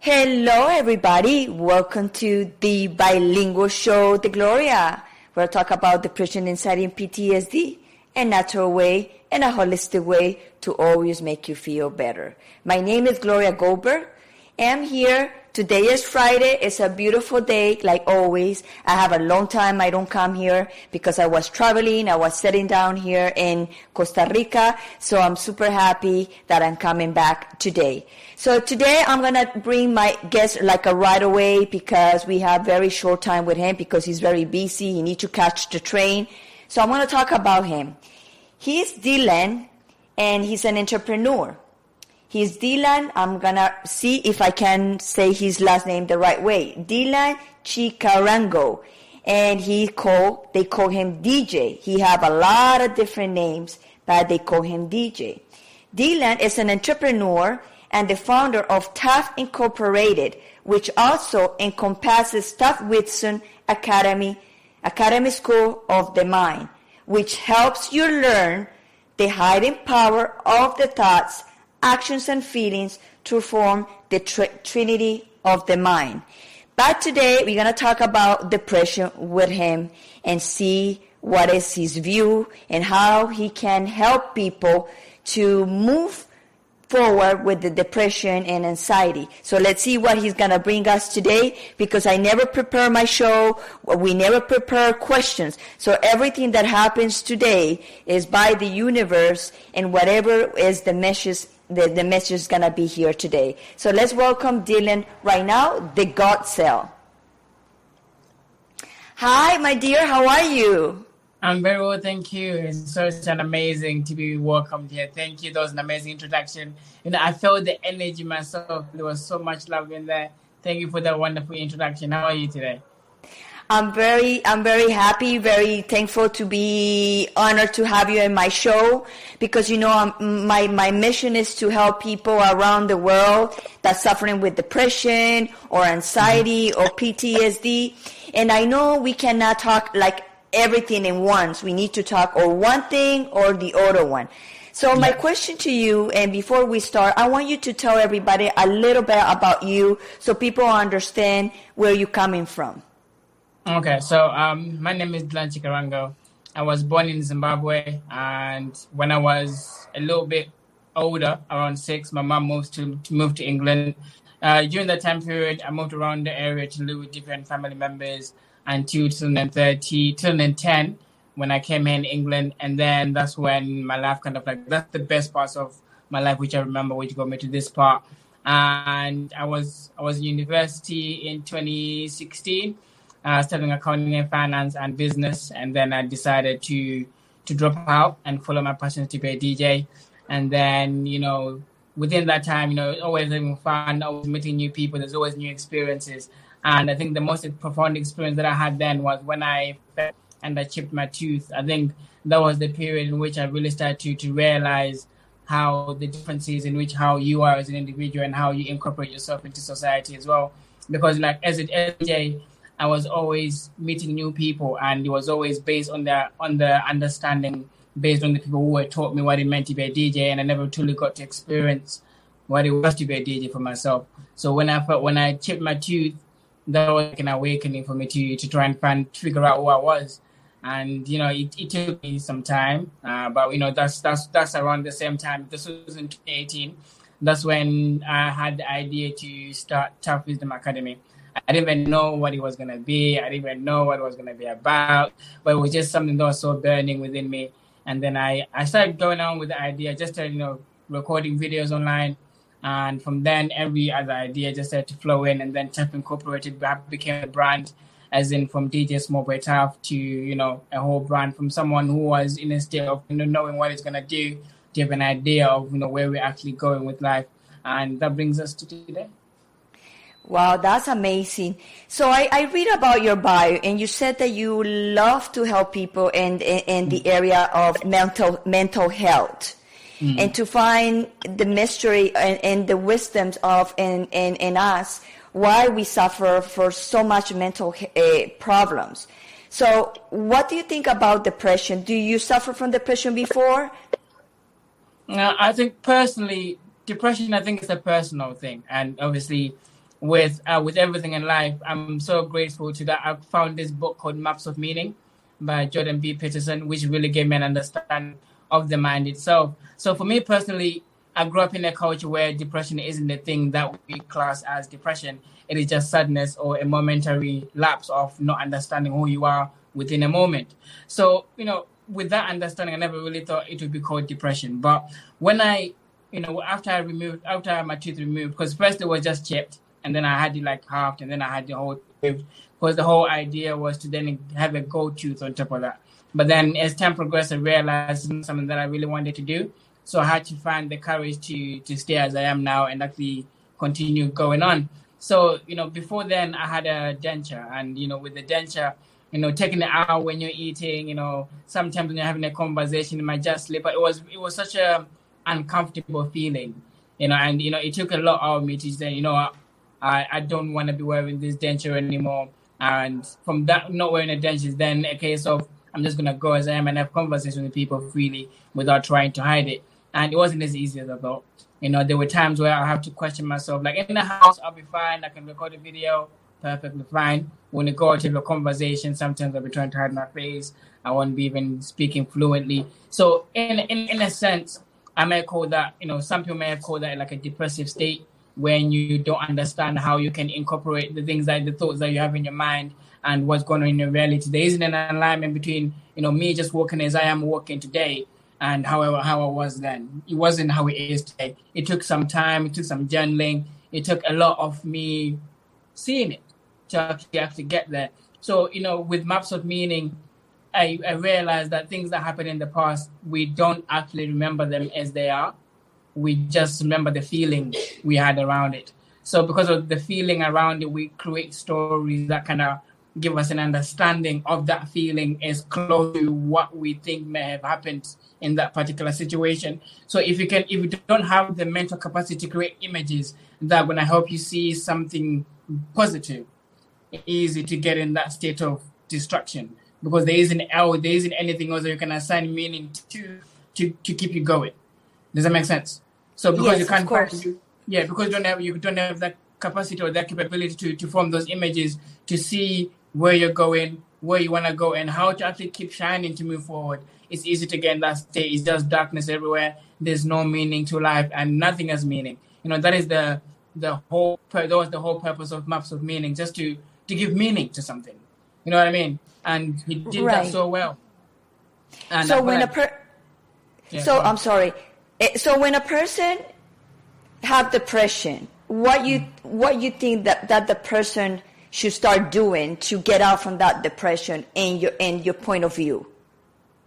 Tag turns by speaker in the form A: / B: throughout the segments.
A: Hello, everybody. Welcome to the bilingual show, The Gloria, where I talk about depression, anxiety, and PTSD, a natural way and a holistic way to always make you feel better. My name is Gloria Goldberg. I'm here. Today is Friday. It's a beautiful day, like always. I have a long time I don't come here because I was traveling. I was sitting down here in Costa Rica. So I'm super happy that I'm coming back today. So today I'm gonna bring my guest like a right away because we have very short time with him because he's very busy. He needs to catch the train. So I'm gonna talk about him. He's Dylan and he's an entrepreneur. He's Dylan. I'm gonna see if I can say his last name the right way. Dylan Chicarango. And he call, they call him DJ. He have a lot of different names, but they call him DJ. Dylan is an entrepreneur and the founder of Taft Incorporated, which also encompasses Taft Wisdom Academy, Academy School of the Mind, which helps you learn the hidden power of the thoughts actions and feelings to form the tr- trinity of the mind. But today we're going to talk about depression with him and see what is his view and how he can help people to move forward with the depression and anxiety. So let's see what he's going to bring us today because I never prepare my show. We never prepare questions. So everything that happens today is by the universe and whatever is the message the, the message is going to be here today. So let's welcome Dylan right now, the God Cell. Hi, my dear, how are you?
B: I'm very well, thank you. It's such an amazing to be welcomed here. Thank you. That was an amazing introduction. You know, I felt the energy myself. There was so much love in there. Thank you for that wonderful introduction. How are you today?
A: I'm very, I'm very happy, very thankful to be honored to have you in my show because you know I'm, my my mission is to help people around the world that's suffering with depression or anxiety mm-hmm. or PTSD, and I know we cannot talk like everything in once. We need to talk or one thing or the other one. So my question to you, and before we start, I want you to tell everybody a little bit about you so people understand where you're coming from.
B: Okay, so um, my name is Dylan Chikarango. I was born in Zimbabwe, and when I was a little bit older, around six, my mom moved to, to move to England. Uh, during that time period, I moved around the area to live with different family members until 2030, 2010, when I came here in England, and then that's when my life kind of like that's the best parts of my life, which I remember, which got me to this part. And I was I was in university in 2016 uh, studying accounting and finance and business, and then I decided to to drop out and follow my passion to be a DJ. And then you know, within that time, you know, always having fun, always meeting new people. There's always new experiences. And I think the most profound experience that I had then was when I and I chipped my tooth. I think that was the period in which I really started to to realize how the differences in which how you are as an individual and how you incorporate yourself into society as well. Because like as a DJ, I was always meeting new people, and it was always based on the on the understanding, based on the people who had taught me what it meant to be a DJ, and I never truly got to experience what it was to be a DJ for myself. So when I felt when I chipped my tooth, that was like an awakening for me to to try and find figure out who I was. And you know, it, it took me some time, uh, but you know, that's that's that's around the same time. This was in 2018. That's when I had the idea to start Taft Wisdom Academy. I didn't even know what it was gonna be. I didn't even know what it was gonna be about. But it was just something that was so burning within me. And then I, I started going on with the idea, just started, you know, recording videos online. And from then every other idea just started to flow in and then Taft Incorporated became a brand, as in from DJ Small Boy Taft to, you know, a whole brand from someone who was in a state of you know knowing what it's gonna do to have an idea of you know where we're actually going with life. And that brings us to today.
A: Wow, that's amazing. So I, I read about your bio and you said that you love to help people in, in, in the area of mental, mental health. Mm. And to find the mystery and, and the wisdoms of in, in, in us why we suffer for so much mental uh, problems. So, what do you think about depression? Do you suffer from depression before?
B: Uh, I think personally, depression. I think it's a personal thing, and obviously, with uh, with everything in life, I'm so grateful to that. I found this book called Maps of Meaning by Jordan B. Peterson, which really gave me an understanding of the mind itself. So for me personally, I grew up in a culture where depression isn't the thing that we class as depression. It is just sadness or a momentary lapse of not understanding who you are within a moment. So, you know, with that understanding, I never really thought it would be called depression. But when I, you know, after I removed, after my tooth removed, because first it was just chipped, and then I had it like halved, and then I had the whole because the whole idea was to then have a gold tooth on top of that. But then as time progressed, I realized something that I really wanted to do. So I had to find the courage to to stay as I am now and actually continue going on. So, you know, before then I had a denture and, you know, with the denture, you know, taking it out when you're eating, you know, sometimes when you're having a conversation, it might just slip. But it was it was such a uncomfortable feeling, you know, and you know, it took a lot out of me to say, you know, I, I don't want to be wearing this denture anymore. And from that not wearing a denture, is then a case of I'm just gonna go as I am and have conversations with people freely without trying to hide it. And it wasn't as easy as I thought. You know, there were times where I have to question myself. Like in the house, I'll be fine. I can record a video, perfectly fine. When it go out to a conversation, sometimes I'll be trying to hide my face. I won't be even speaking fluently. So in in in a sense, I may call that, you know, some people may called that like a depressive state when you don't understand how you can incorporate the things that the thoughts that you have in your mind and what's going on in your reality. There isn't an alignment between, you know, me just walking as I am walking today and however how I was then. It wasn't how it is today. It took some time, it took some journaling, it took a lot of me seeing it to actually, actually get there. So, you know, with maps of meaning, I, I realized that things that happened in the past, we don't actually remember them as they are. We just remember the feeling we had around it. So because of the feeling around it, we create stories that kind of give us an understanding of that feeling as close to what we think may have happened in that particular situation. So if you can, if you don't have the mental capacity to create images that when I help you see something positive, easy to get in that state of destruction because there isn't there isn't anything else that you can assign meaning to to to keep you going. Does that make sense? So because
A: yes,
B: you can't, yeah, because you don't have you don't have that capacity or that capability to to form those images to see where you're going, where you want to go, and how to actually keep shining to move forward. It's easy to get in that state. It's just darkness everywhere. There's no meaning to life, and nothing has meaning. You know that is the the whole that was the whole purpose of maps of meaning, just to to give meaning to something. You know what I mean? And he did
A: Right.
B: that so well. And
A: so when a per
B: Yeah,
A: so. I'm sorry. Eh, So when a person have depression, what you what you think that that the person should start doing to get out from that depression in your in your point of view?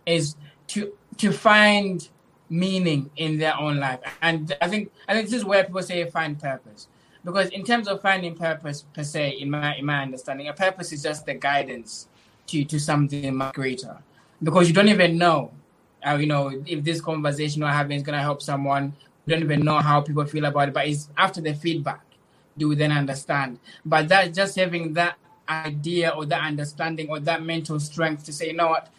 B: is to to find meaning in their own life. And i think i think this is where people say find purpose. Because in terms of finding purpose per se in my in my understanding a purpose is just the guidance to to something much greater. Because you don't even know uh, you know if this conversation we're having is going to help someone you don't even know how people feel about it but it's after the feedback do we then understand but that just having that idea or that understanding or that mental strength to say you know what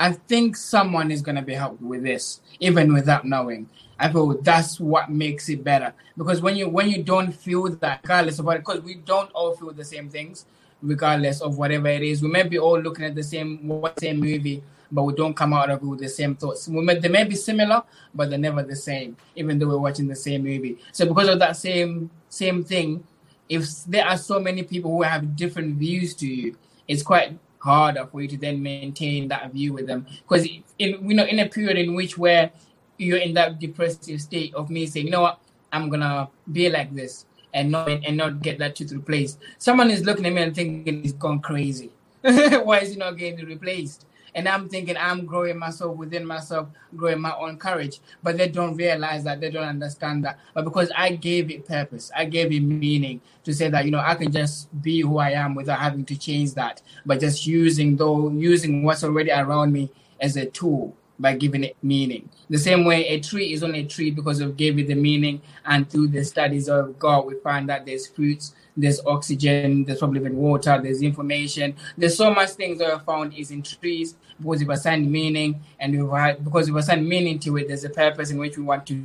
B: I think someone is going to be helped with this, even without knowing. I feel that's what makes it better because when you when you don't feel that, regardless of what, because we don't all feel the same things, regardless of whatever it is. We may be all looking at the same what same movie, but we don't come out of it with the same thoughts. May, they may be similar, but they're never the same, even though we're watching the same movie. So because of that same same thing, if there are so many people who have different views to you, it's quite harder for you to then maintain that view with them. Because you know in a period in which where you're in that depressive state of me saying you know what? I'm gonna be like this and not and not get that tooth replaced. Someone is looking at me and thinking he's gone crazy. Why is he not getting replaced and i'm thinking i'm growing myself within myself growing my own courage. But they don't realize that they don't understand that. But because i gave it purpose i gave it meaning to say that you know i can just be who i am without having to change that. But just using though using what's already around me as a tool by giving it meaning the same way a tree is only a tree because of gave it the meaning and through the studies of god we find that there's fruits there's oxygen, there's probably even water, there's information. There's so much things that are found is in trees because we've assigned meaning and we've had, because we've assigned meaning to it, there's a purpose in which we want to.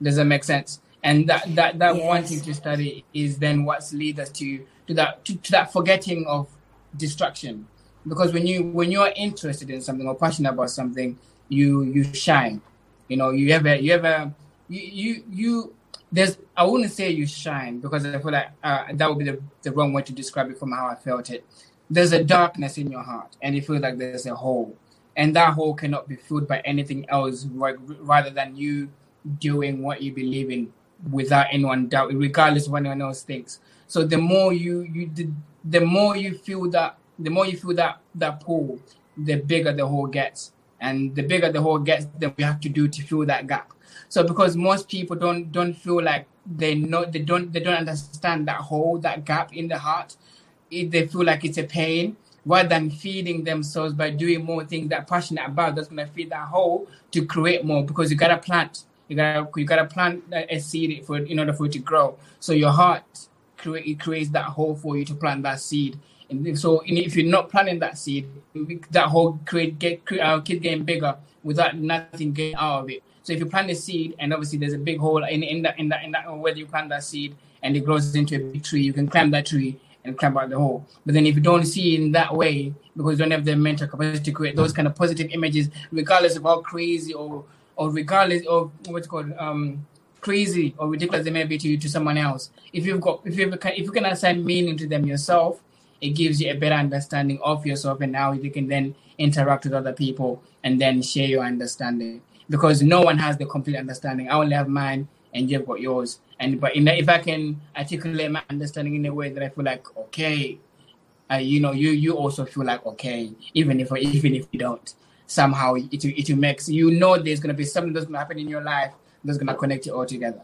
B: Does that make sense? And that that, that yes. wanting to study is then what's lead us to to that to, to that forgetting of distraction. Because when you when you're interested in something or passionate about something, you you shine. You know, you ever you ever you you, you there's I wouldn't say you shine because I feel like uh, that would be the, the wrong way to describe it from how I felt it. There's a darkness in your heart, and you feel like there's a hole, and that hole cannot be filled by anything else right, rather than you doing what you believe in without anyone doubt, regardless of what anyone else thinks. So the more you you the, the more you feel that the more you feel that that pull, the bigger the hole gets, and the bigger the hole gets, then we have to do to fill that gap. So because most people don't don't feel like they know they don't they don't understand that hole that gap in the heart, it, they feel like it's a pain rather than feeding themselves by doing more things that passionate about that's gonna feed that hole to create more because you gotta plant you gotta you gotta plant a seed for in order for it to grow. So your heart create it creates that hole for you to plant that seed. So if you're not planting that seed, that hole create get uh, keep getting bigger without nothing getting out of it. So if you plant a seed, and obviously there's a big hole in, in that in that in that where you plant that seed, and it grows into a big tree, you can climb that tree and climb out the hole. But then if you don't see in that way, because you don't have the mental capacity to create those kind of positive images, regardless of how crazy or or regardless of what's called um, crazy or ridiculous they may be to you to someone else, if you've got if you if you can assign meaning to them yourself, it gives you a better understanding of yourself and how you can then interact with other people and then share your understanding because no one has the complete understanding. I only have mine, and you've got yours. And but the, if I can articulate my understanding in a way that I feel like okay, uh, you know, you you also feel like okay, even if even if you don't, somehow it it makes you know there's gonna be something that's gonna happen in your life that's gonna connect you all together.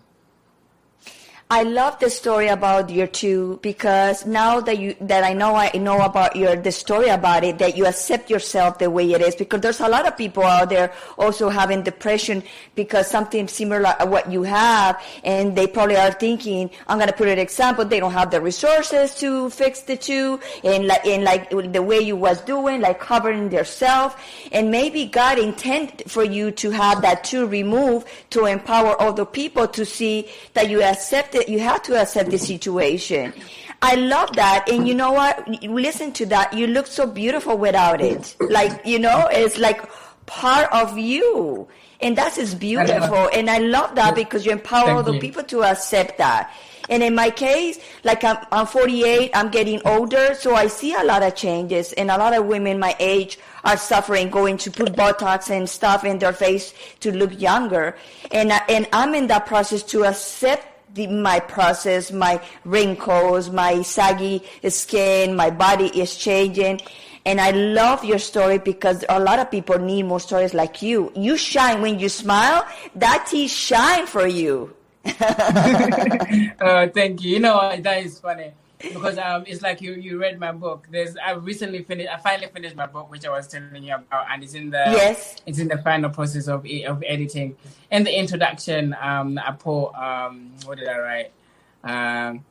A: I love the story about your two because now that you that I know I know about your the story about it that you accept yourself the way it is because there's a lot of people out there also having depression because something similar what you have and they probably are thinking I'm gonna put an example they don't have the resources to fix the two and like in like the way you was doing like covering themselves and maybe God intended for you to have that two removed to empower other people to see that you accept it. You have to accept the situation. I love that. And you know what? Listen to that. You look so beautiful without it. Like, you know, it's like part of you. And that is beautiful. And I love that because you empower Thank other you. people to accept that. And in my case, like I'm, I'm 48, I'm getting older, so I see a lot of changes. And a lot of women my age are suffering, going to put Botox and stuff in their face to look younger. And, and I'm in that process to accept the, my process, my wrinkles, my saggy skin, my body is changing. And I love your story because a lot of people need more stories like you. You shine when you smile. That teeth shine for you.
B: uh, thank you. You know, that is funny because um, it's like you you read my book. There's I recently finished. I finally finished my book, which I was telling you about, and it's in the
A: yes,
B: it's in the final process of of editing. In the introduction, um, I put um, what did I write? Um,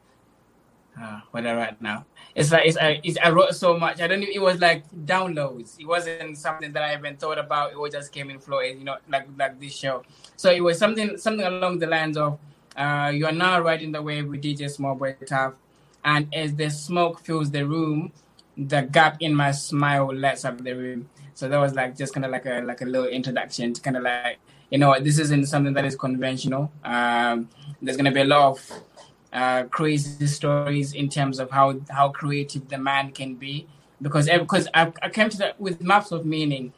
B: uh, what did I write now? It's like it's, uh, it's I wrote so much. I don't. It was like downloads. It wasn't something that I even thought about. It was just came in flow. You know, like like this show. So it was something something along the lines of. Uh, you are now riding the wave with DJ Small Boy Taft and as the smoke fills the room, the gap in my smile lights up the room. So that was like just kind of like a like a little introduction to kind of like you know this isn't something that is conventional. Um, there's gonna be a lot of uh, crazy stories in terms of how how creative the man can be because because I, I came to that with maps of meaning.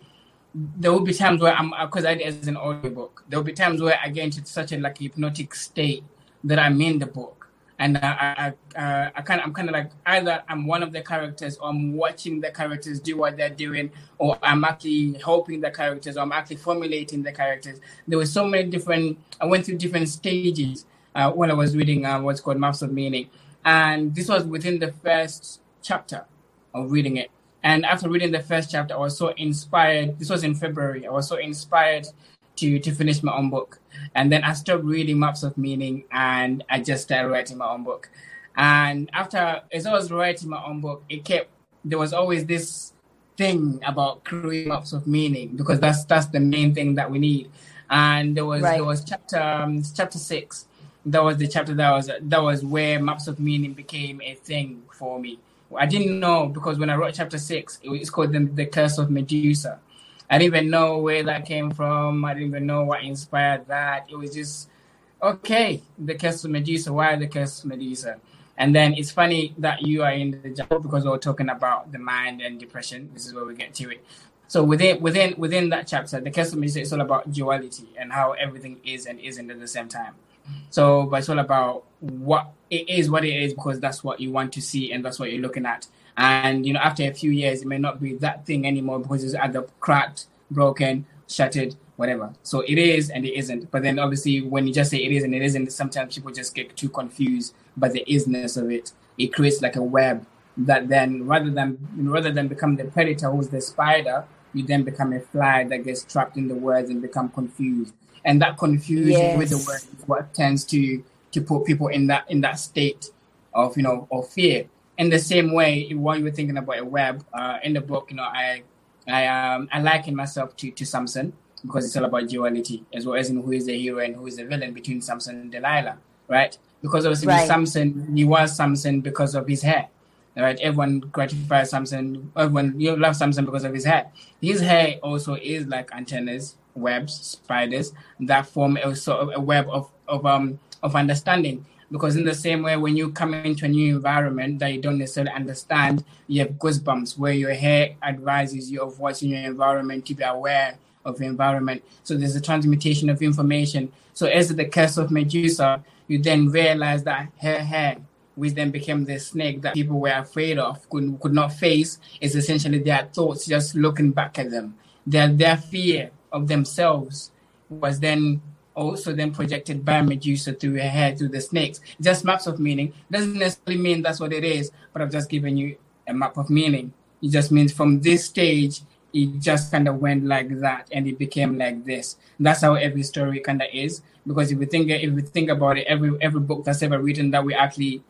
B: There will be times where I'm because I as an audiobook. There will be times where I get into such a like hypnotic state that I'm in the book and I, I, uh, I kind of, I'm kind of like either I'm one of the characters or I'm watching the characters do what they're doing, or I'm actually helping the characters, or I'm actually formulating the characters. There were so many different. I went through different stages uh, when I was reading uh, what's called Maps of Meaning, and this was within the first chapter of reading it. And after reading the first chapter, I was so inspired. This was in February. I was so inspired to to finish my own book. And then I stopped reading Maps of Meaning and I just started writing my own book. And after as I was writing my own book, it kept there was always this thing about creating maps of meaning because that's that's the main thing that we need. And there was right. there was chapter um, chapter six. That was the chapter that was that was where maps of meaning became a thing for me. I didn't know because when I wrote chapter six, it was called the, the Curse of Medusa. I didn't even know where that came from. I didn't even know what inspired that. It was just okay, the Curse of Medusa. Why the Curse of Medusa? And then it's funny that you are in the job because we're talking about the mind and depression. This is where we get to it. So within within within that chapter, the Curse of Medusa is all about duality and how everything is and isn't at the same time. So, but it's all about what it is, what it is, because that's what you want to see and that's what you're looking at. And you know, after a few years, it may not be that thing anymore because it's either cracked, broken, shattered, whatever. So it is and it isn't. But then obviously, when you just say it is and it isn't, sometimes people just get too confused by the isness of it. It creates like a web that then, rather than rather than become the predator who's the spider, you then become a fly that gets trapped in the words and become confused. And that confusion yes. with the words is what tends to to put people in that in that state of you know of fear. In the same way, while you were thinking about a web uh, in the book, you know, I I um I liken myself to to Samson because it's all about duality as well as in who is the hero and who is the villain between Samson and Delilah, right? Because obviously right. Samson, he was Samson because of his hair, right? Everyone gratifies Samson, everyone you love Samson because of his hair. His hair also is like antennas, webs, spiders that form a sort of a web of of um of understanding because in the same way when you come into a new environment that you don't necessarily understand you have goosebumps where your hair advises you of what's in your environment to be aware of the environment. So there's a transmutation of information. So as the curse of medusa you then realize that her hair which then became the snake that people were afraid of could, could not face is essentially their thoughts just looking back at them. Their their fear of themselves was then also then projected by Medusa through her hair, through the snakes. Just maps of meaning. Doesn't necessarily mean that's what it is, but I've just given you a map of meaning. It just means from this stage, it just kind of went like that and it became like this. That's how every story kind of is. Because if we think if we think about it, every every book that's ever written that we actually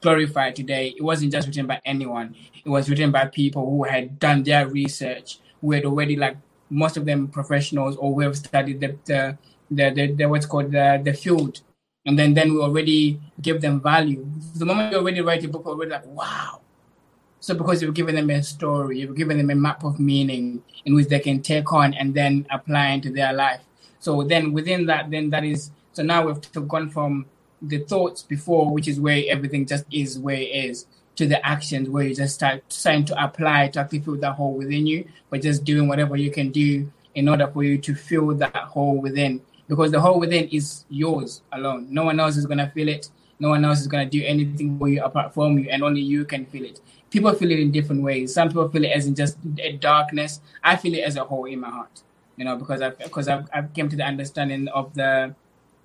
B: glorify today, it wasn't just written by anyone. It was written by people who had done their research, who had already like most of them professionals or who have studied the, the the, the, the what's called the, the field. And then, then we already give them value. The moment you already write a book, already like, wow. So because you've given them a story, you've given them a map of meaning in which they can take on and then apply into their life. So then within that, then that is, so now we've gone from the thoughts before, which is where everything just is where it is, to the actions where you just start trying to apply to actually feel that hole within you, but just doing whatever you can do in order for you to fill that hole within because the hole within is yours alone. No one else is gonna feel it. No one else is gonna do anything for you apart from you, and only you can feel it. People feel it in different ways. Some people feel it as in just a darkness. I feel it as a hole in my heart, you know, because I've because I've, I've came to the understanding of the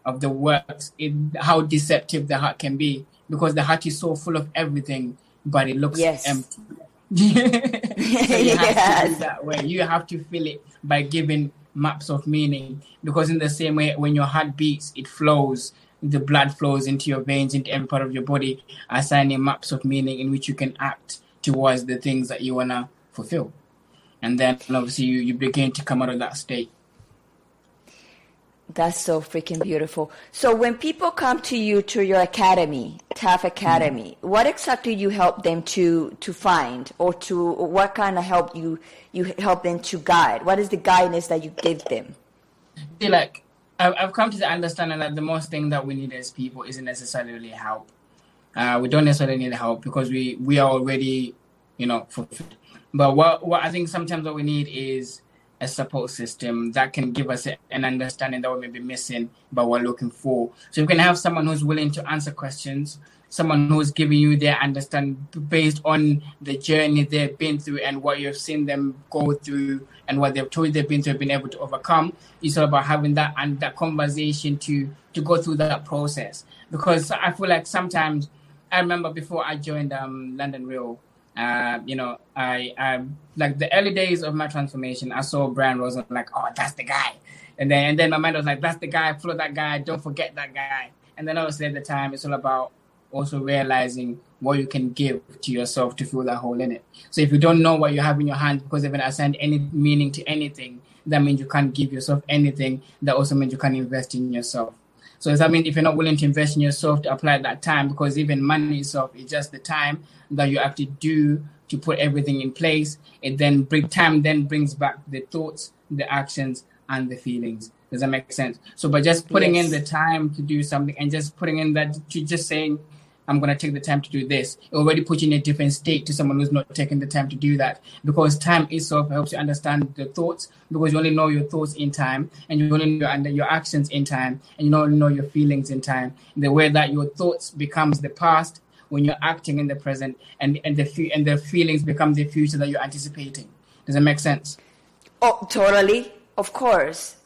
B: of the works, in how deceptive the heart can be, because the heart is so full of everything, but it looks yes. empty. so you have yes. to do that way. You have to feel it by giving maps of meaning. Because in the same way when your heart beats it flows. The blood flows into your veins into every part of your body assigning maps of meaning in which you can act towards the things that you want to fulfill. And then obviously you, you begin to come out of that state
A: that's so freaking beautiful. So when people come to you to your academy, TAF Academy, mm-hmm. what exactly do you help them to to find, or to or what kind of help you you help them to guide? What is the guidance that you give them?
B: See, like I've come to the understanding that the most thing that we need as people isn't necessarily help. Uh, we don't necessarily need help because we we are already, you know, fulfilled. But what what I think sometimes what we need is a support system that can give us an understanding that we may be missing, but we're looking for. So you can have someone who's willing to answer questions, someone who's giving you their understanding based on the journey they've been through and what you've seen them go through and what they've told they've been through, been able to overcome. It's all about having that and that conversation to to go through that process. Because I feel like sometimes I remember before I joined um, London Real, uh, you know, I, I like the early days of my transformation. I saw Brian Rose. I'm like, oh, that's the guy. And then, and then my mind was like, that's the guy. Follow that guy. Don't forget that guy. And then obviously at the time, it's all about also realizing what you can give to yourself to fill that hole in it. So if you don't know what you have in your hand because you haven't assigned any meaning to anything, that means you can't give yourself anything. That also means you can't invest in yourself. So does that mean if you're not willing to invest in yourself to apply that time, because even money itself is just the time that you have to do to put everything in place, it then bring time then brings back the thoughts, the actions, and the feelings. Does that make sense? So by just putting yes. in the time to do something and just putting in that to just saying I'm going to take the time to do this. It already puts you in a different state to someone who's not taking the time to do that. Because time itself helps you understand the thoughts, because you only know your thoughts in time, and you only know your actions in time, and you only know your feelings in time. The way that your thoughts becomes the past when you're acting in the present, and, and the and the feelings become the future that you're anticipating. Does that make sense?
A: Oh, totally. Of course.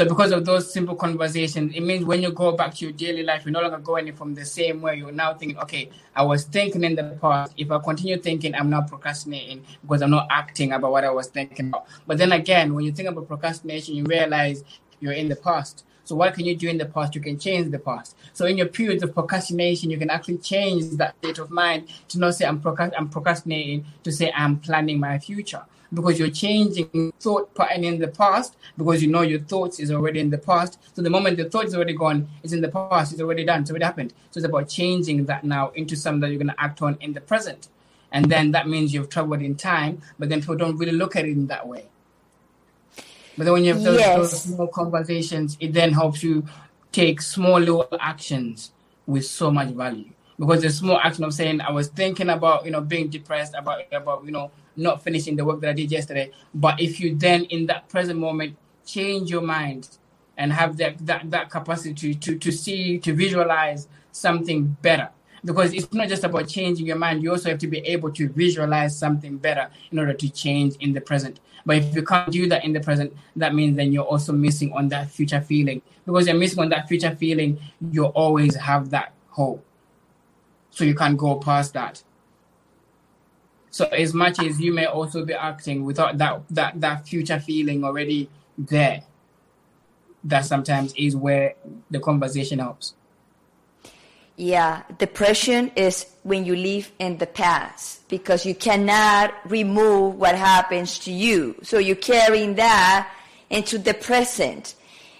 B: So because of those simple conversations, it means when you go back to your daily life, you're no longer going from the same way. You're now thinking, okay, I was thinking in the past. If I continue thinking, I'm not procrastinating because I'm not acting about what I was thinking about. But then again, when you think about procrastination, you realize you're in the past. So what can you do in the past? You can change the past. So in your periods of procrastination, you can actually change that state of mind to not say I'm, I'm procrastinating, to say I'm planning my future because you're changing thought pattern in the past because you know your thoughts is already in the past. So the moment the thought is already gone, it's in the past, it's already done, it's already happened. So it's about changing that now into something that you're going to act on in the present. And then that means you've traveled in time, but then people don't really look at it in that way. But then when you have those, yes. those small conversations, it then helps you take small little actions with so much value. Because the small action of saying, I was thinking about, you know, being depressed, about, about, you know, not finishing the work that I did yesterday. But if you then, in that present moment, change your mind and have that that, that capacity to, to see, to visualize something better. Because it's not just about changing your mind, you also have to be able to visualize something better in order to change in the present. But if you can't do that in the present, that means then you're also missing on that future feeling. Because you're missing on that future feeling, you always have that hope. So you can't go past that. So as much as you may also be acting without that that that future feeling already there, that sometimes is where the conversation helps.
A: Yeah, depression is when you live in the past because you cannot remove what happens to you. So you're carrying that into the present.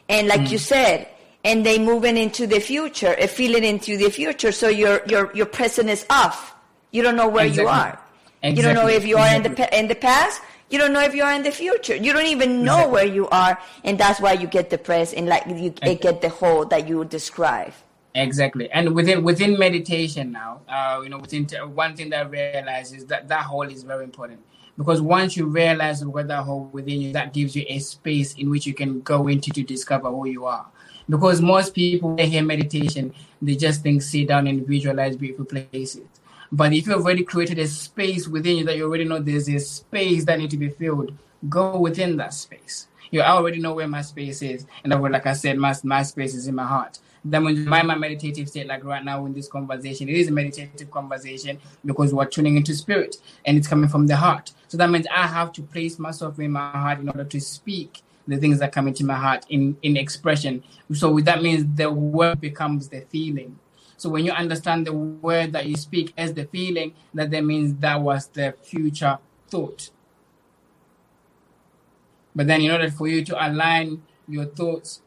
A: And like mm. you said, and they moving into the future, a feeling into the future. So your your your present is off. You don't know where exactly. you are. Exactly. You don't know if you are exactly. in the in the past. You don't know if you are in the future. You don't even know where you are, and that's why you get depressed and like you get the hole that you describe.
B: Exactly, and within within meditation now, uh, you know, within one thing that I realize is that that hole is very important because once you realize what that hole within you, that gives you a space in which you can go into to discover who you are. Because most people they hear meditation, they just think sit down and visualize beautiful places. But if you've already created a space within you that you already know there's a space that need to be filled, go within that space. You already know where my space is. And that like I said, my, my space is in my heart. Then when you my, my meditative state, like right now in this conversation, it is a meditative conversation because we're tuning into spirit and it's coming from the heart. So that means I have to place myself in my heart in order to speak the things that come into my heart in, in expression. So that means the word becomes the feeling. So when you understand the word that you speak as the feeling, that that means that was the future thought. But then in order for you to align your thoughts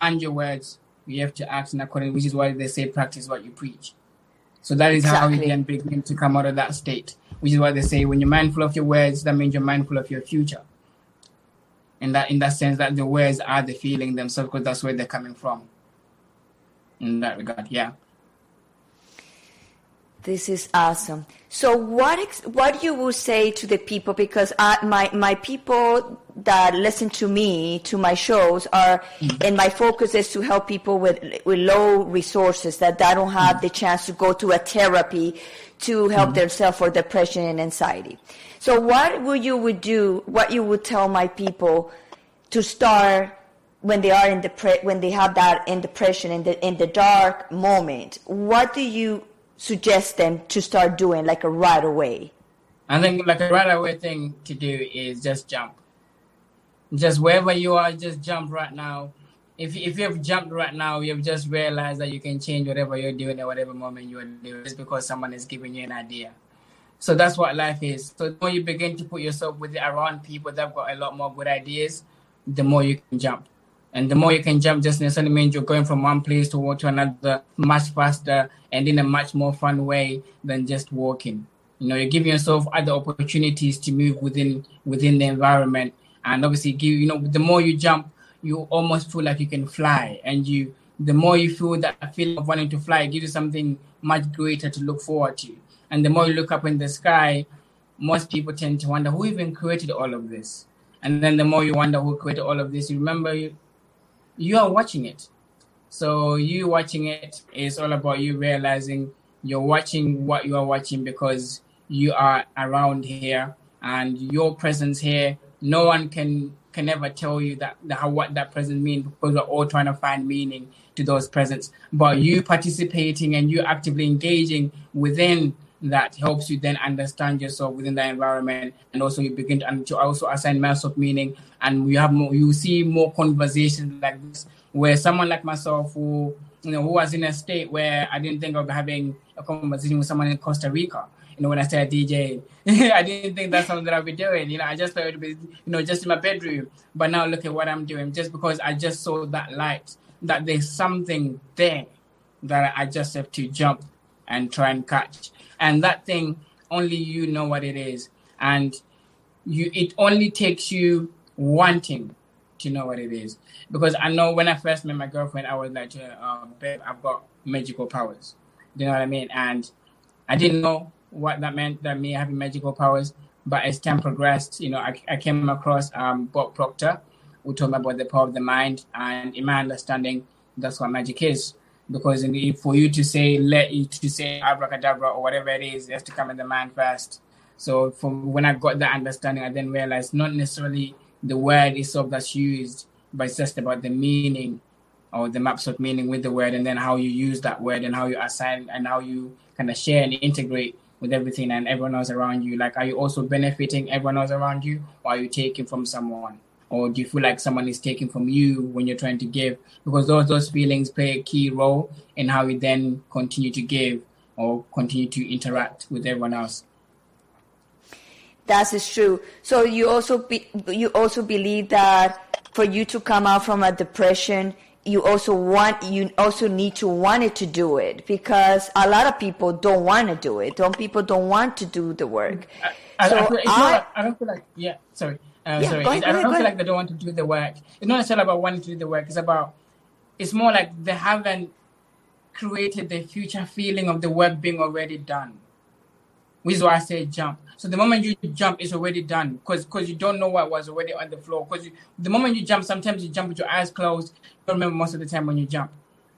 B: and your words, you have to act in accordance, which is why they say practice what you preach. So that is exactly. how you can begin to come out of that state, which is why they say when you're mindful of your words, that means you're mindful of your future. In that in that sense that the words are the feeling themselves because that's where they're coming from. In that regard, yeah.
A: This is awesome. So, what ex- what you will say to the people? Because I, my my people that listen to me to my shows are, mm. and my focus is to help people with with low resources that, that don't have mm. the chance to go to a therapy to help mm. themselves for depression and anxiety. So, what would you would do? What you would tell my people to start when they are in depre- when they have that in depression in the in the dark moment? What do you suggest them to start doing like a right away?
B: I think like a right away thing to do is just jump. Just wherever you are, just jump right now if if you have jumped right now, you have just realized that you can change whatever you're doing at whatever moment you're doing just because someone is giving you an idea. So that's what life is. So more you begin to put yourself with around people that've got a lot more good ideas, the more you can jump. And the more you can jump just necessarily means you're going from one place to, to another much faster and in a much more fun way than just walking. You know, you're giving yourself other opportunities to move within within the environment. And obviously give you know, the more you jump, you almost feel like you can fly. And you the more you feel that feeling of wanting to fly, it gives you something much greater to look forward to. And the more you look up in the sky, most people tend to wonder who even created all of this. And then the more you wonder who created all of this, you remember you, you are watching it. So you watching it is all about you realizing you're watching what you are watching because you are around here and your presence here. No one can can ever tell you that, that how what that presence means because we're all trying to find meaning to those presents. But you participating and you actively engaging within that helps you then understand yourself within the environment and also you begin to, to also assign myself meaning and you have more you see more conversations like this where someone like myself who you know who was in a state where I didn't think of having a conversation with someone in Costa Rica. You know when I started DJ I didn't think that's something that I'd be doing. You know I just thought it'd be you know just in my bedroom. But now look at what I'm doing just because I just saw that light that there's something there that I just have to jump and try and catch and that thing only you know what it is. And you it only takes you wanting to know what it is. Because i know when i first met my girlfriend i was like um, babe i've got magical powers. You know what i mean? And i didn't know what that meant that me having magical powers. But as time progressed you know i, I came across um, bob proctor who told me about the power of the mind and in my understanding that's what magic is because in, for you to say let you to say abracadabra or whatever it is, it has to come in the mind first. So from when I got that understanding, I then realized not necessarily the word itself that's used, but it's just about the meaning or the maps of meaning with the word, and then how you use that word and how you assign and how you kind of share and integrate with everything and everyone else around you. Like, are you also benefiting everyone else around you, or are you taking from someone? Or do you feel like someone is taking from you when you're trying to give? Because those those feelings play a key role in how you then continue to give or continue to interact with everyone else.
A: That is true. So you also be, you also believe that for you to come out from a depression you also want you also need to want it to do it because a lot of people don't want to do it. Some people don't want to do the work.
B: I, so I, I, not, I don't feel like yeah sorry uh, yeah, sorry, ahead, I don't feel like they don't want to do the work. It's not necessarily about wanting to do the work. It's about, it's more like they haven't created the future feeling of the work being already done. Which is why I say jump. So the moment you jump, it's already done because because you don't know what was already on the floor. Because the moment you jump, sometimes you jump with your eyes closed. You don't remember most of the time when you jump.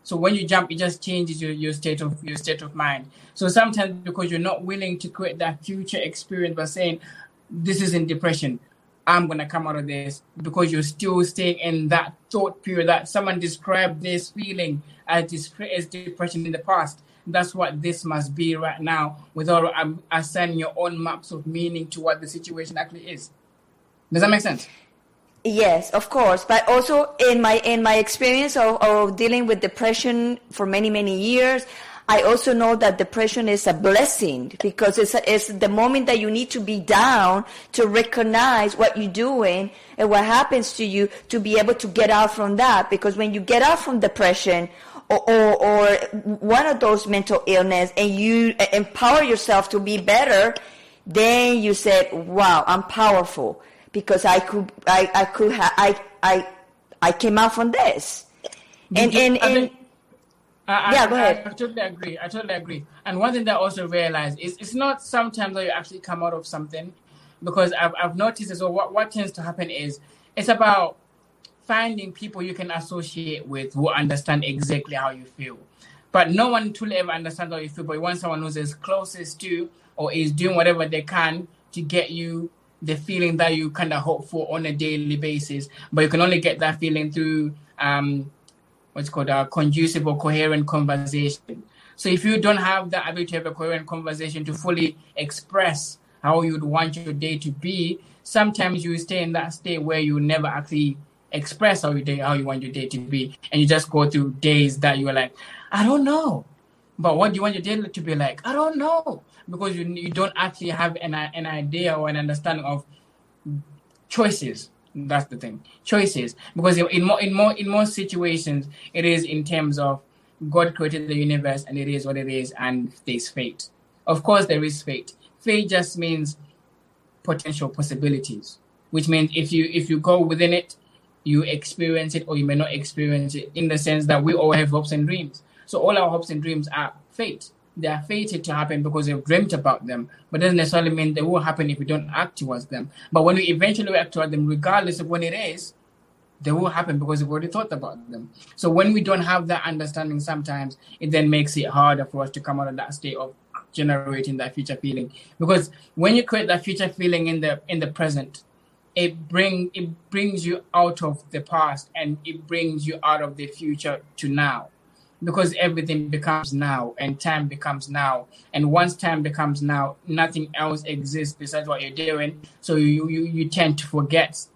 B: So when you jump, it just changes your, your state of your state of mind. So sometimes because you're not willing to create that future experience by saying, "This is in depression," I'm gonna come out of this because you're still staying in that thought period that someone described this feeling as, as depression in the past. That's what this must be right now, without um, assigning your own maps of meaning to what the situation actually is. Does that make sense?
A: Yes, of course. But also in my in my experience of, of dealing with depression for many many years, I also know that depression is a blessing because it's, a, it's the moment that you need to be down to recognize what you're doing and what happens to you to be able to get out from that. Because when you get out from depression or, or, or one of those mental illness and you empower yourself to be better, then you said, wow, I'm powerful because I could, I, I could have, I, I, I came out from this. And, and, and,
B: I, yeah, go ahead. I, I, totally agree. I totally agree. And one thing that I also realize is it's not sometimes that you actually come out of something because I've, I've noticed as well what, what tends to happen is it's about finding people you can associate with who understand exactly how you feel. But no one truly ever understands how you feel, but you want someone who's as closest to or is doing whatever they can to get you the feeling that you kind of hope for on a daily basis. But you can only get that feeling through um, what's called a conducive or coherent conversation. So if you don't have the ability to have a coherent conversation to fully express how you'd want your day to be, sometimes you stay in that state where you never actually express how you day, how you want your day to be, and you just go through days that you're like, I don't know, but what do you want your day to be like? I don't know, because you you don't actually have an an idea or an understanding of choices. That's the thing, choices. Because in more in more in most situations, it is in terms of God created the universe and it is what it is, and there's fate. Of course, there is fate. Fate just means potential possibilities, which means if you if you go within it, you experience it or you may not experience it. In the sense that we all have hopes and dreams. So all our hopes and dreams are fate. They are fated to happen because we've dreamt about them, but doesn't necessarily mean they will happen if we don't act towards them. But when we eventually act towards them, regardless of when it is, they will happen because we've already thought about them. So when we don't have that understanding, sometimes it then makes it harder for us to come out of that state of generating that future feeling. Because when you create that future feeling in the in the present, it bring it brings you out of the past and it brings you out of the future to now. Because everything becomes now and time becomes now. And once time becomes now, nothing else exists besides what you're doing. So you, you, you tend to forget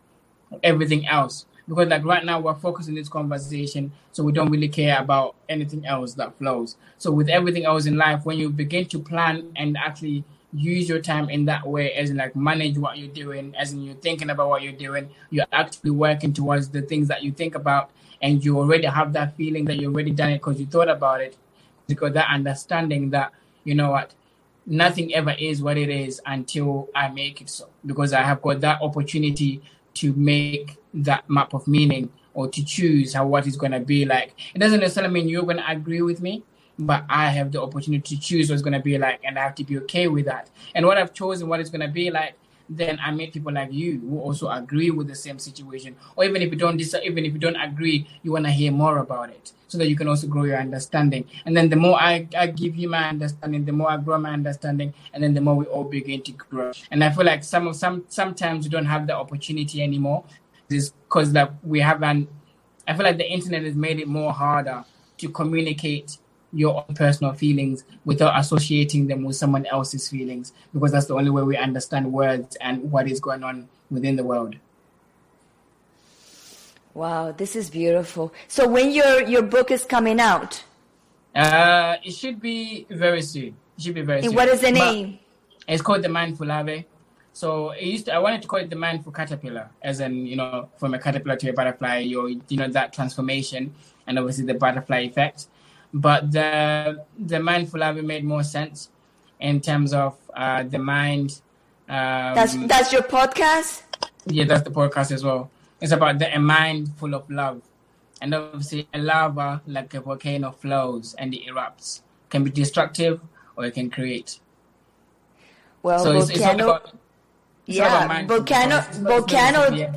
B: everything else because like right now we're focusing this conversation so we don't really care about anything else that flows so with everything else in life when you begin to plan and actually use your time in that way as in like manage what you're doing as in you're thinking about what you're doing you're actually working towards the things that you think about and you already have that feeling that you already done it because you thought about it because that understanding that you know what nothing ever is what it is until i make it so because i have got that opportunity to make that map of meaning or to choose how what is going to be like. It doesn't necessarily mean you're going to agree with me, but I have the opportunity to choose what's going to be like, and I have to be okay with that. And what I've chosen, what it's going to be like, then I meet people like you who also agree with the same situation. Or even if you don't, even if you don't agree, you want to hear more about it so that you can also grow your understanding. And then the more I, I give you my understanding, the more I grow my understanding, and then the more we all begin to grow. And I feel like some of some sometimes we don't have the opportunity anymore, is because that we have an. I feel like the internet has made it more harder to communicate your own personal feelings without associating them with someone else's feelings because that's the only way we understand words and what is going on within the world.
A: Wow, this is beautiful. So when your your book is coming out?
B: Uh, it should be very soon. It should be very
A: and
B: soon.
A: What is the name?
B: But it's called The Mindful Larvae. So it used to, I wanted to call it the mindful caterpillar, as in you know from a caterpillar to a butterfly, you you know that transformation, and obviously the butterfly effect. But the the mindful larvae made more sense in terms of uh, the mind. Um,
A: that's that's your podcast.
B: Yeah, that's the podcast as well. It's about the, a mind full of love, and obviously a lava like a volcano flows and it erupts. Can be destructive or it can create.
A: Well, so volcano. It's, it's about, yeah, volcano, volcano. Yeah.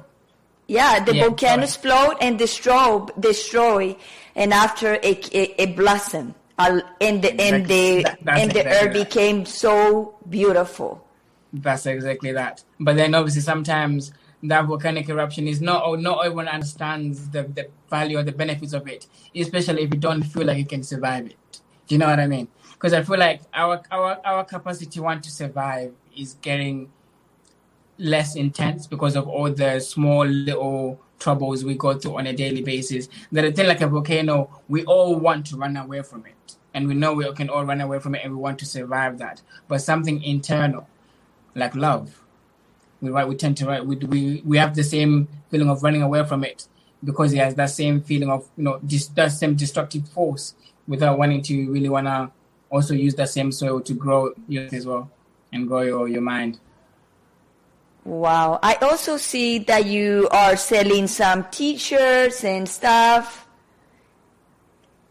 A: yeah, the yeah, volcanoes float and destroy, destroy, and after it, it, it blossom, uh, and the and the that, and the exactly earth that. became so beautiful.
B: That's exactly that. But then obviously sometimes that volcanic eruption is not not everyone understands the, the value or the benefits of it, especially if you don't feel like you can survive it. Do you know what I mean? Because I feel like our our our capacity to want to survive is getting less intense because of all the small little troubles we go through on a daily basis. That a thing like a volcano, we all want to run away from it. And we know we can all run away from it and we want to survive that. But something internal, like love, we right we tend to right we, we we have the same feeling of running away from it because it has that same feeling of you know just that same destructive force without wanting to really wanna also use that same soil to grow you as well and grow your, your mind.
A: Wow. I also see that you are selling some t-shirts and stuff.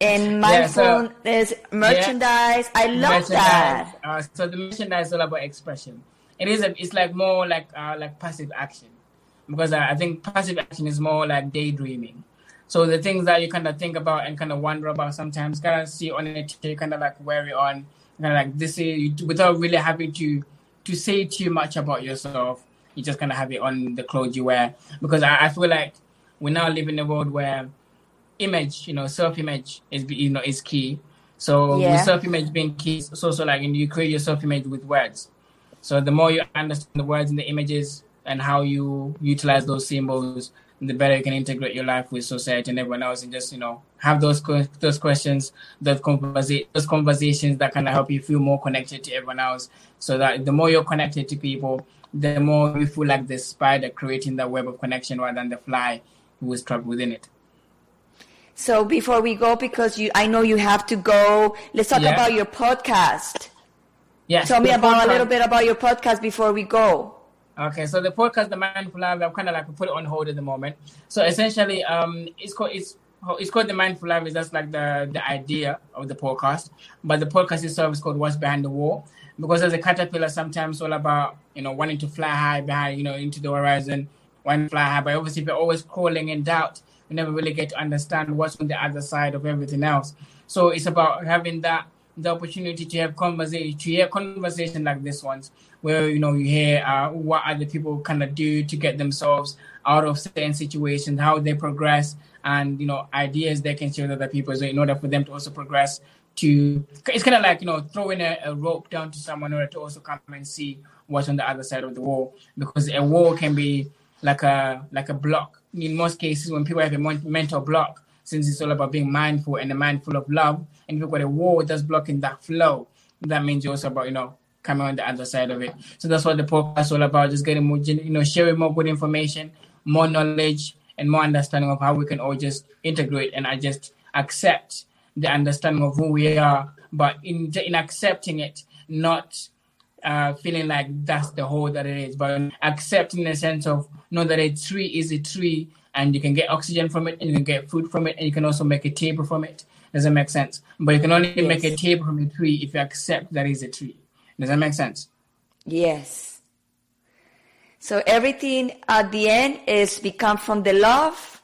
A: And my yeah, phone is merchandise. Yeah, I love merchandise. that.
B: Uh, so the merchandise is all about expression. It is a, it's like more like uh, like passive action because I, I think passive action is more like daydreaming. So the things that you kind of think about and kind of wonder about sometimes, kind of see on it, you kind of like wear it on, kind of like this is without really having to to say too much about yourself you just kind of have it on the clothes you wear because I, I feel like we now live in a world where image, you know, self-image is you know is key. So yeah. with self-image being key, it's also like you create your self-image with words. So the more you understand the words and the images and how you utilize those symbols, the better you can integrate your life with society and everyone else, and just you know have those those questions, those conversa- those conversations that kind of help you feel more connected to everyone else. So that the more you're connected to people, the more we feel like the spider creating the web of connection rather than the fly who is trapped within it.
A: So before we go, because you, I know you have to go. Let's talk yeah. about your podcast.
B: Yes.
A: Tell me about podcast. a little bit about your podcast before we go.
B: Okay, so the podcast, The Mindful Life, I'm kind of like put it on hold at the moment. So essentially, um, it's called it's it's called The Mindful Life. Is that's like the the idea of the podcast, but the podcast itself is called What's Behind the Wall because as a caterpillar, sometimes all about you know wanting to fly high behind you know into the horizon, wanting to fly high, but obviously if you're always crawling in doubt, you never really get to understand what's on the other side of everything else. So it's about having that the opportunity to have conversation to hear conversation like this ones where you know you hear uh, what other people kind of do to get themselves out of certain situations how they progress and you know ideas they can share with other people so in order for them to also progress to it's kind of like you know throwing a, a, rope down to someone order to also come and see what's on the other side of the wall. Because a wall can be like a like a block. In most cases when people have a mental block since it's all about being mindful and a mindful of love and if you've got a wall that's blocking that flow that means you're also about you know coming on the other side of it. So that's what the podcast is all about just getting more you know sharing more good information more knowledge and more understanding of how we can all just integrate and i just accept the understanding of who we are, but in in accepting it, not uh, feeling like that's the whole that it is, but accepting the sense of know that a tree is a tree and you can get oxygen from it and you can get food from it and you can also make a table from it. Does that make sense? But you can only yes. make a table from a tree if you accept that is a tree. Does that make sense?
A: Yes. So everything at the end is become from the love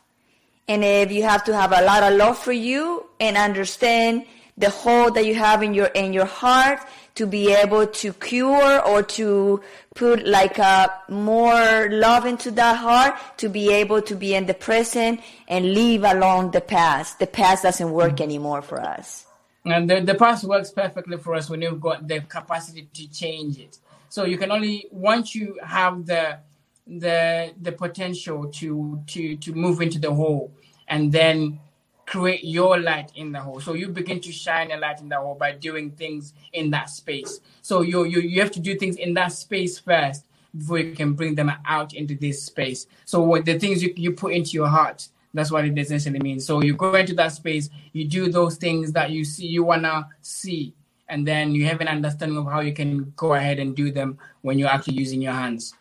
A: and if you have to have a lot of love for you and understand the hole that you have in your in your heart to be able to cure or to put like a more love into that heart to be able to be in the present and leave alone the past. The past doesn't work mm-hmm. anymore for us.
B: And the, the past works perfectly for us when you've got the capacity to change it. So you can only once you have the the the potential to to to move into the hole and then create your light in the hole. So you begin to shine a light in the hole by doing things in that space. So you you you have to do things in that space first before you can bring them out into this space. So what the things you, you put into your heart, that's what it essentially means. So you go into that space, you do those things that you see you wanna see, and then you have an understanding of how you can go ahead and do them when you're actually using your hands.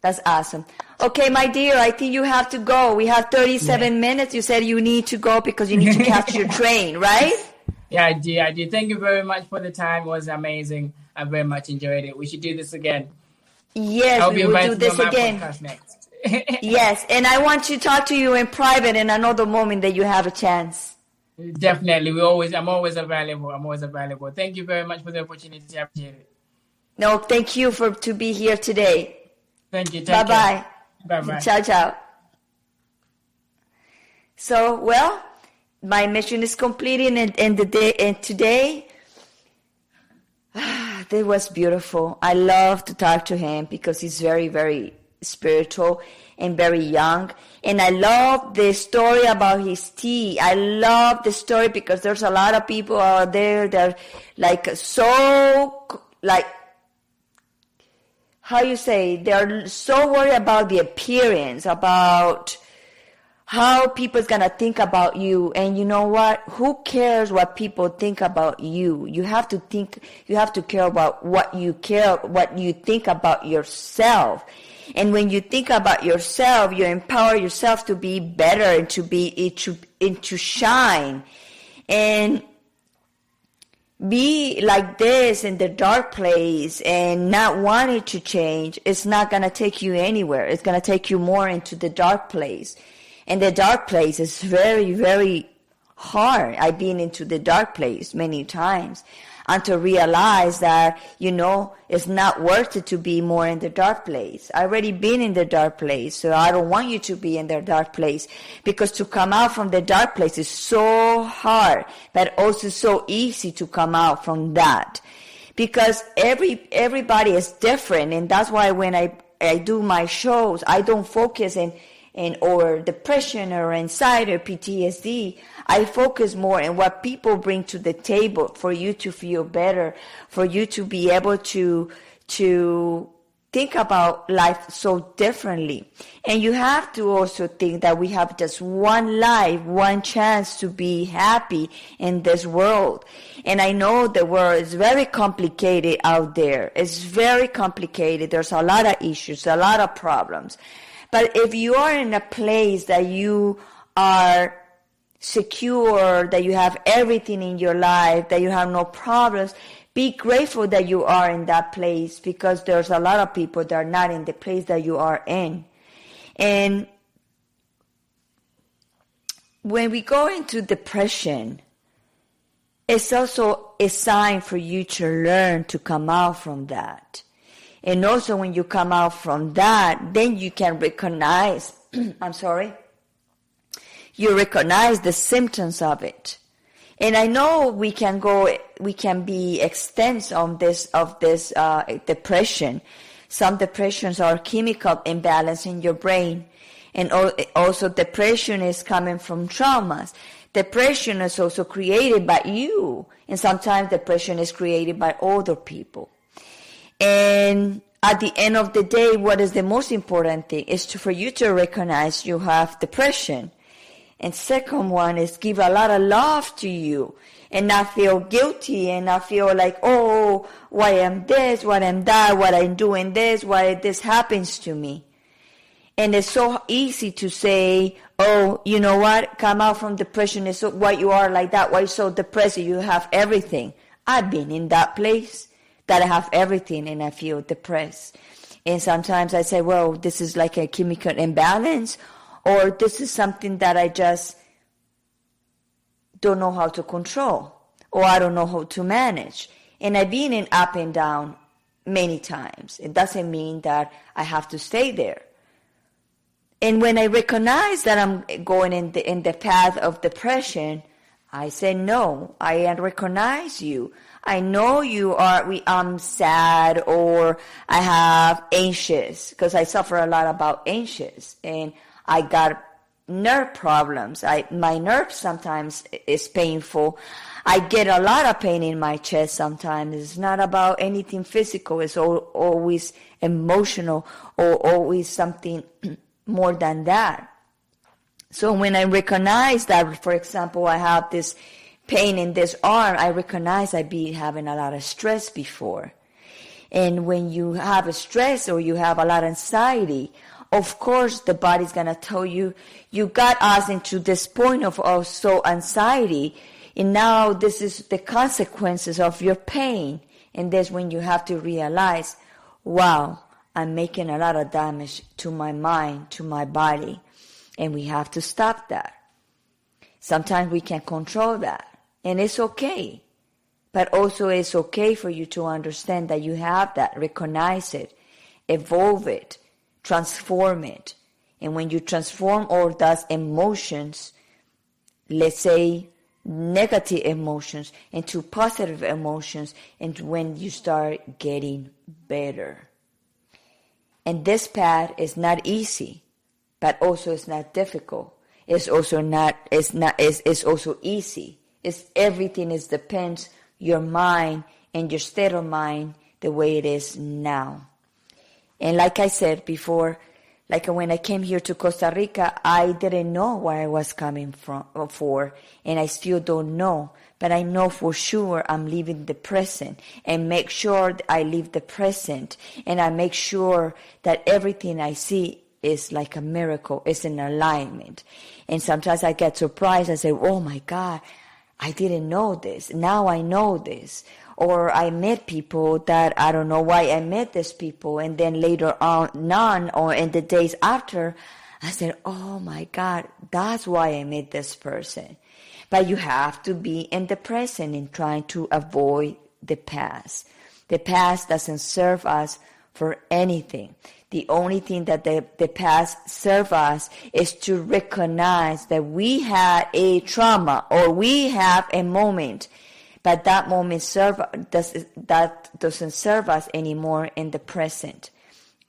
A: That's awesome. Okay, my dear, I think you have to go. We have 37 yeah. minutes. You said you need to go because you need to catch your train, right?
B: Yeah, I did. I did. Thank you very much for the time. It was amazing. I very much enjoyed it. We should do this again.
A: Yes, we will do this again. yes, and I want to talk to you in private in another moment that you have a chance.
B: Definitely. We always I'm always available. I'm always available. Thank you very much for the opportunity. I appreciate it.
A: No, thank you for to be here today.
B: Thank you.
A: Bye bye.
B: Bye bye.
A: Ciao ciao. So well, my mission is completed, and, and the day and today, ah, it was beautiful. I love to talk to him because he's very very spiritual and very young. And I love the story about his tea. I love the story because there's a lot of people out there that are like so like how you say they're so worried about the appearance, about how people's gonna think about you. And you know what? Who cares what people think about you? You have to think, you have to care about what you care, what you think about yourself. And when you think about yourself, you empower yourself to be better and to be, to, and to shine. And be like this in the dark place and not wanting to change, it's not going to take you anywhere. It's going to take you more into the dark place. And the dark place is very, very hard. I've been into the dark place many times and to realize that, you know, it's not worth it to be more in the dark place. I already been in the dark place, so I don't want you to be in the dark place because to come out from the dark place is so hard, but also so easy to come out from that. Because every, everybody is different and that's why when I, I do my shows, I don't focus in, and or depression or anxiety or PTSD. I focus more on what people bring to the table for you to feel better, for you to be able to to think about life so differently. And you have to also think that we have just one life, one chance to be happy in this world. And I know the world is very complicated out there. It's very complicated. There's a lot of issues, a lot of problems. But if you are in a place that you are secure, that you have everything in your life, that you have no problems, be grateful that you are in that place because there's a lot of people that are not in the place that you are in. And when we go into depression, it's also a sign for you to learn to come out from that. And also when you come out from that, then you can recognize, I'm sorry, you recognize the symptoms of it. And I know we can go, we can be extends on this, of this, uh, depression. Some depressions are chemical imbalance in your brain. And also depression is coming from traumas. Depression is also created by you. And sometimes depression is created by other people. And at the end of the day, what is the most important thing is to, for you to recognize you have depression. And second one is give a lot of love to you. And not feel guilty and not feel like, oh, why am this, why am that, why I'm doing this, why this happens to me. And it's so easy to say, oh, you know what, come out from depression. Is so, why you are like that, why you so depressed, you have everything. I've been in that place that I have everything and I feel depressed. And sometimes I say, well, this is like a chemical imbalance or this is something that I just don't know how to control or I don't know how to manage. And I've been in up and down many times. It doesn't mean that I have to stay there. And when I recognize that I'm going in the, in the path of depression, I say, no, I recognize you. I know you are, we, I'm sad or I have anxious because I suffer a lot about anxious and I got nerve problems. I, my nerve sometimes is painful. I get a lot of pain in my chest sometimes. It's not about anything physical. It's all, always emotional or always something more than that. So when I recognize that, for example, I have this pain in this arm, I recognize I be having a lot of stress before. And when you have a stress or you have a lot of anxiety of course the body's gonna tell you, you got us into this point of also anxiety, and now this is the consequences of your pain. And that's when you have to realize, wow, I'm making a lot of damage to my mind, to my body. And we have to stop that. Sometimes we can control that. And it's okay. But also it's okay for you to understand that you have that, recognize it, evolve it, transform it. And when you transform all those emotions, let's say negative emotions into positive emotions, and when you start getting better. And this path is not easy, but also it's not difficult. It's also not, it's not, it's, it's also easy. It's everything is depends your mind and your state of mind the way it is now. And like I said before, like when I came here to Costa Rica, I didn't know where I was coming from uh, for, and I still don't know. But I know for sure I'm living the present and make sure I live the present and I make sure that everything I see is like a miracle, is in alignment. And sometimes I get surprised. I say, Oh my God, I didn't know this. Now I know this or I met people that I don't know why I met these people. And then later on, none or in the days after, I said, Oh my God, that's why I met this person. But you have to be in the present in trying to avoid the past. The past doesn't serve us for anything. The only thing that the, the past serve us is to recognize that we had a trauma or we have a moment. But that moment serve does that doesn't serve us anymore in the present.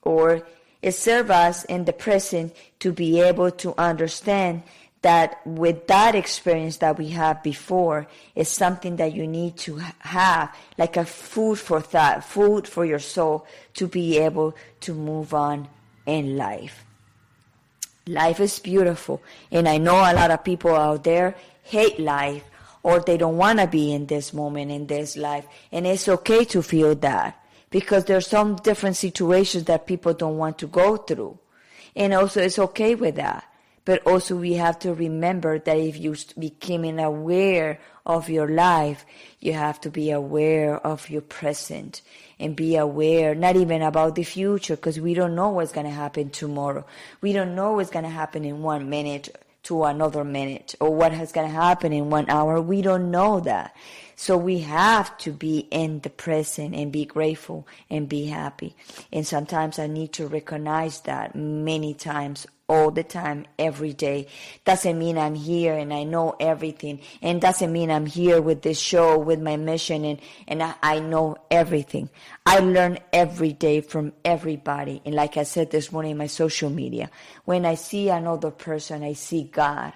A: Or It serves us in the present to be able to understand that with that experience that we have before is something that you need to have like a food for thought, food for your soul to be able to move on in life. Life is beautiful. And I know a lot of people out there hate life or they don't want to be in this moment in this life. And it's okay to feel that because there's some different situations that people don't want to go through. And also it's okay with that. But also we have to remember that if you becoming aware of your life, you have to be aware of your present and be aware, not even about the future, because we don't know what's going to happen tomorrow. We don't know what's going to happen in one minute to another minute or what is going to happen in one hour. We don't know that. So we have to be in the present and be grateful and be happy. And sometimes I need to recognize that many times all the time, every day. Doesn't mean I'm here and I know everything. And doesn't mean I'm here with this show, with my mission, and, and I, I know everything. I learn every day from everybody. And like I said this morning in my social media, when I see another person, I see God.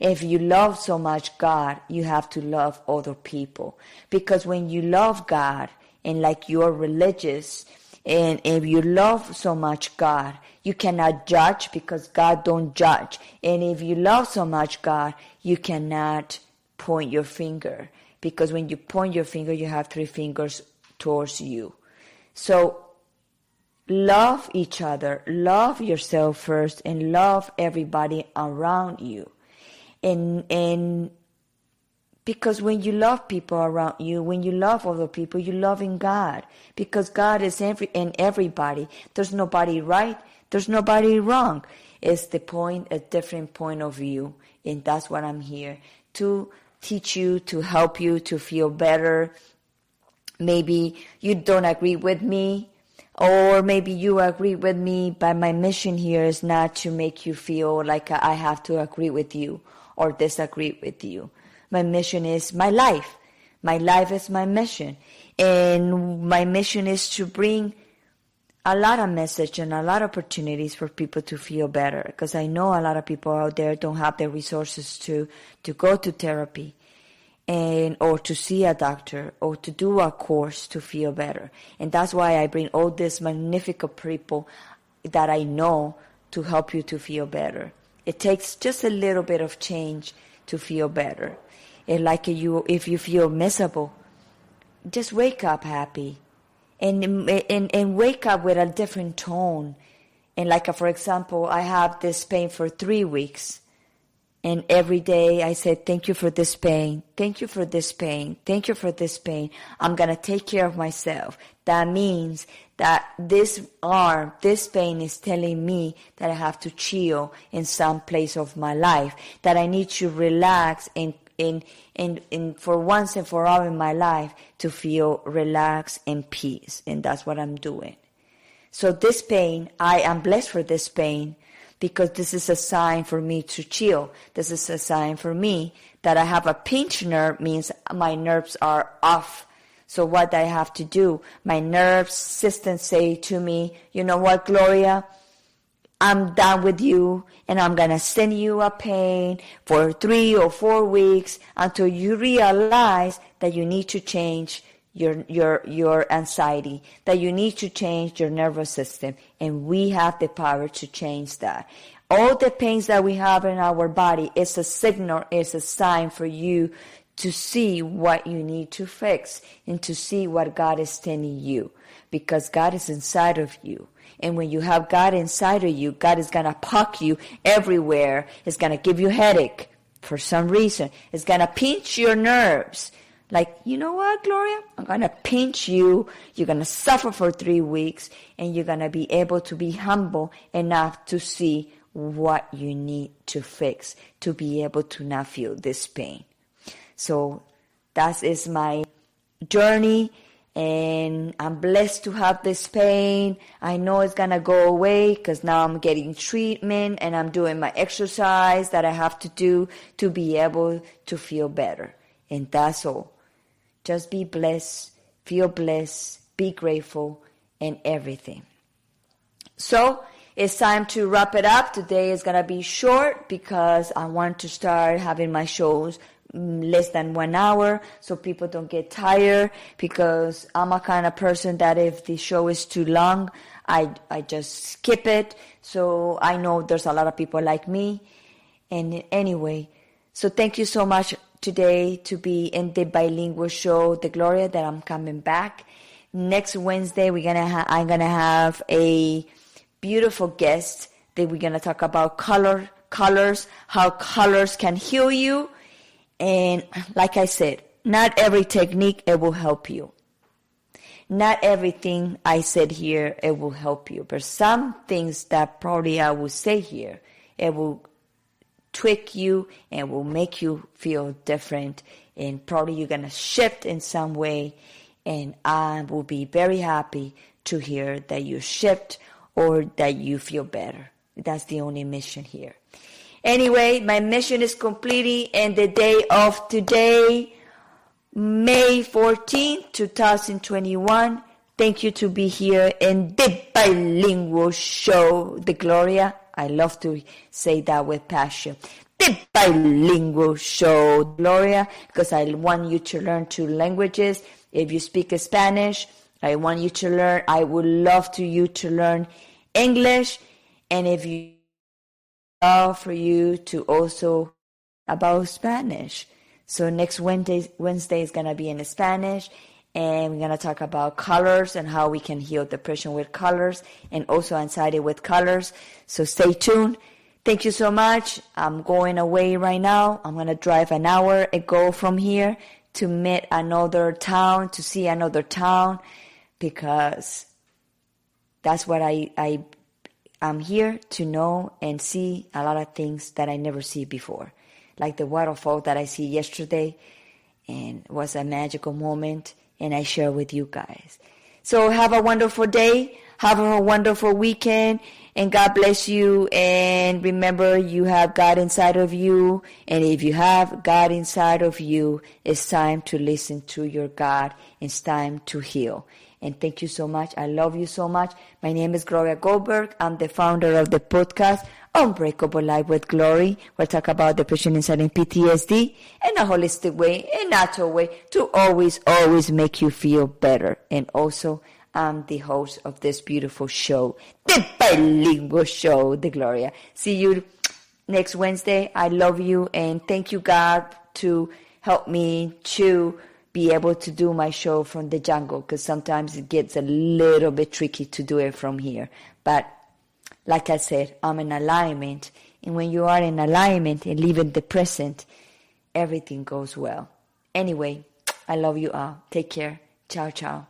A: If you love so much God, you have to love other people. Because when you love God and like you're religious, and if you love so much God, you cannot judge because God don't judge. And if you love so much God, you cannot point your finger because when you point your finger, you have three fingers towards you. So love each other, love yourself first, and love everybody around you. And and because when you love people around you, when you love other people, you love in God. Because God is every, in everybody. There's nobody right. There's nobody wrong. It's the point, a different point of view. And that's what I'm here to teach you, to help you to feel better. Maybe you don't agree with me, or maybe you agree with me, but my mission here is not to make you feel like I have to agree with you or disagree with you. My mission is my life. My life is my mission. And my mission is to bring a lot of message and a lot of opportunities for people to feel better because I know a lot of people out there don't have the resources to to go to therapy and or to see a doctor or to do a course to feel better. And that's why I bring all these magnificent people that I know to help you to feel better. It takes just a little bit of change to feel better. And like you if you feel miserable, just wake up happy and, and, and wake up with a different tone. And like, for example, I have this pain for three weeks. And every day I said, thank you for this pain. Thank you for this pain. Thank you for this pain. I'm going to take care of myself. That means that this arm, this pain is telling me that I have to chill in some place of my life, that I need to relax and in, in, in, for once and for all in my life to feel relaxed and peace. And that's what I'm doing. So this pain, I am blessed for this pain because this is a sign for me to chill. This is a sign for me that I have a pinched nerve means my nerves are off. So what I have to do, my nerve system say to me, you know what, Gloria, I'm done with you and I'm going to send you a pain for three or four weeks until you realize that you need to change your, your, your anxiety, that you need to change your nervous system. And we have the power to change that. All the pains that we have in our body is a signal, is a sign for you to see what you need to fix and to see what God is sending you because God is inside of you. And when you have God inside of you, God is going to poke you everywhere. It's going to give you headache for some reason. It's going to pinch your nerves. Like, you know what, Gloria? I'm going to pinch you. You're going to suffer for three weeks and you're going to be able to be humble enough to see what you need to fix to be able to not feel this pain. So that is my journey and I'm blessed to have this pain. I know it's gonna go away because now I'm getting treatment and I'm doing my exercise that I have to do to be able to feel better. And that's all. Just be blessed, feel blessed, be grateful, and everything. So, it's time to wrap it up. Today is gonna be short because I want to start having my shows less than one hour so people don't get tired because I'm a kind of person that if the show is too long, I, I just skip it. So I know there's a lot of people like me. And anyway, so thank you so much today to be in the bilingual show, The Gloria, that I'm coming back. Next Wednesday, we're gonna ha- I'm gonna have a beautiful guest that we're gonna talk about color, colors, how colors can heal you. And like I said, not every technique it will help you. Not everything I said here it will help you, but some things that probably I will say here it will tweak you and will make you feel different and probably you're going to shift in some way and I will be very happy to hear that you shift or that you feel better. That's the only mission here. Anyway, my mission is completing and the day of today, May 14, 2021. Thank you to be here in the bilingual show, The Gloria. I love to say that with passion. The bilingual show, Gloria, because I want you to learn two languages. If you speak Spanish, I want you to learn. I would love to you to learn English, and if you for you to also about Spanish. So next Wednesday, Wednesday is gonna be in Spanish, and we're to talk about colors and how we can heal depression with colors and also anxiety with colors. So stay tuned. Thank you so much. I'm going away right now. I'm going to drive an hour ago from here to meet another town, to see another town because that's what I, I, I'm here to know and see a lot of things that I never see before. Like the waterfall that I see yesterday and was a magical moment and I share with you guys. So have a wonderful day. Have a wonderful weekend and God bless you. And remember, you have God inside of you. And if you have God inside of you, it's time to listen to your God. It's time to heal. And thank you so much. I love you so much. My name is Gloria Goldberg. I'm the founder of the podcast Unbreakable Life with Glory. We'll talk about depression, and PTSD in a holistic way, a natural way to always, always make you feel better. And also, I'm the host of this beautiful show, the bilingual show, The Gloria. See you next Wednesday. I love you and thank you, God, to help me to be able to do my show from the jungle because sometimes it gets a little bit tricky to do it from here. But like I said, I'm in alignment. And when you are in alignment and live in the present, everything goes well. Anyway, I love you all. Take care. Ciao, ciao.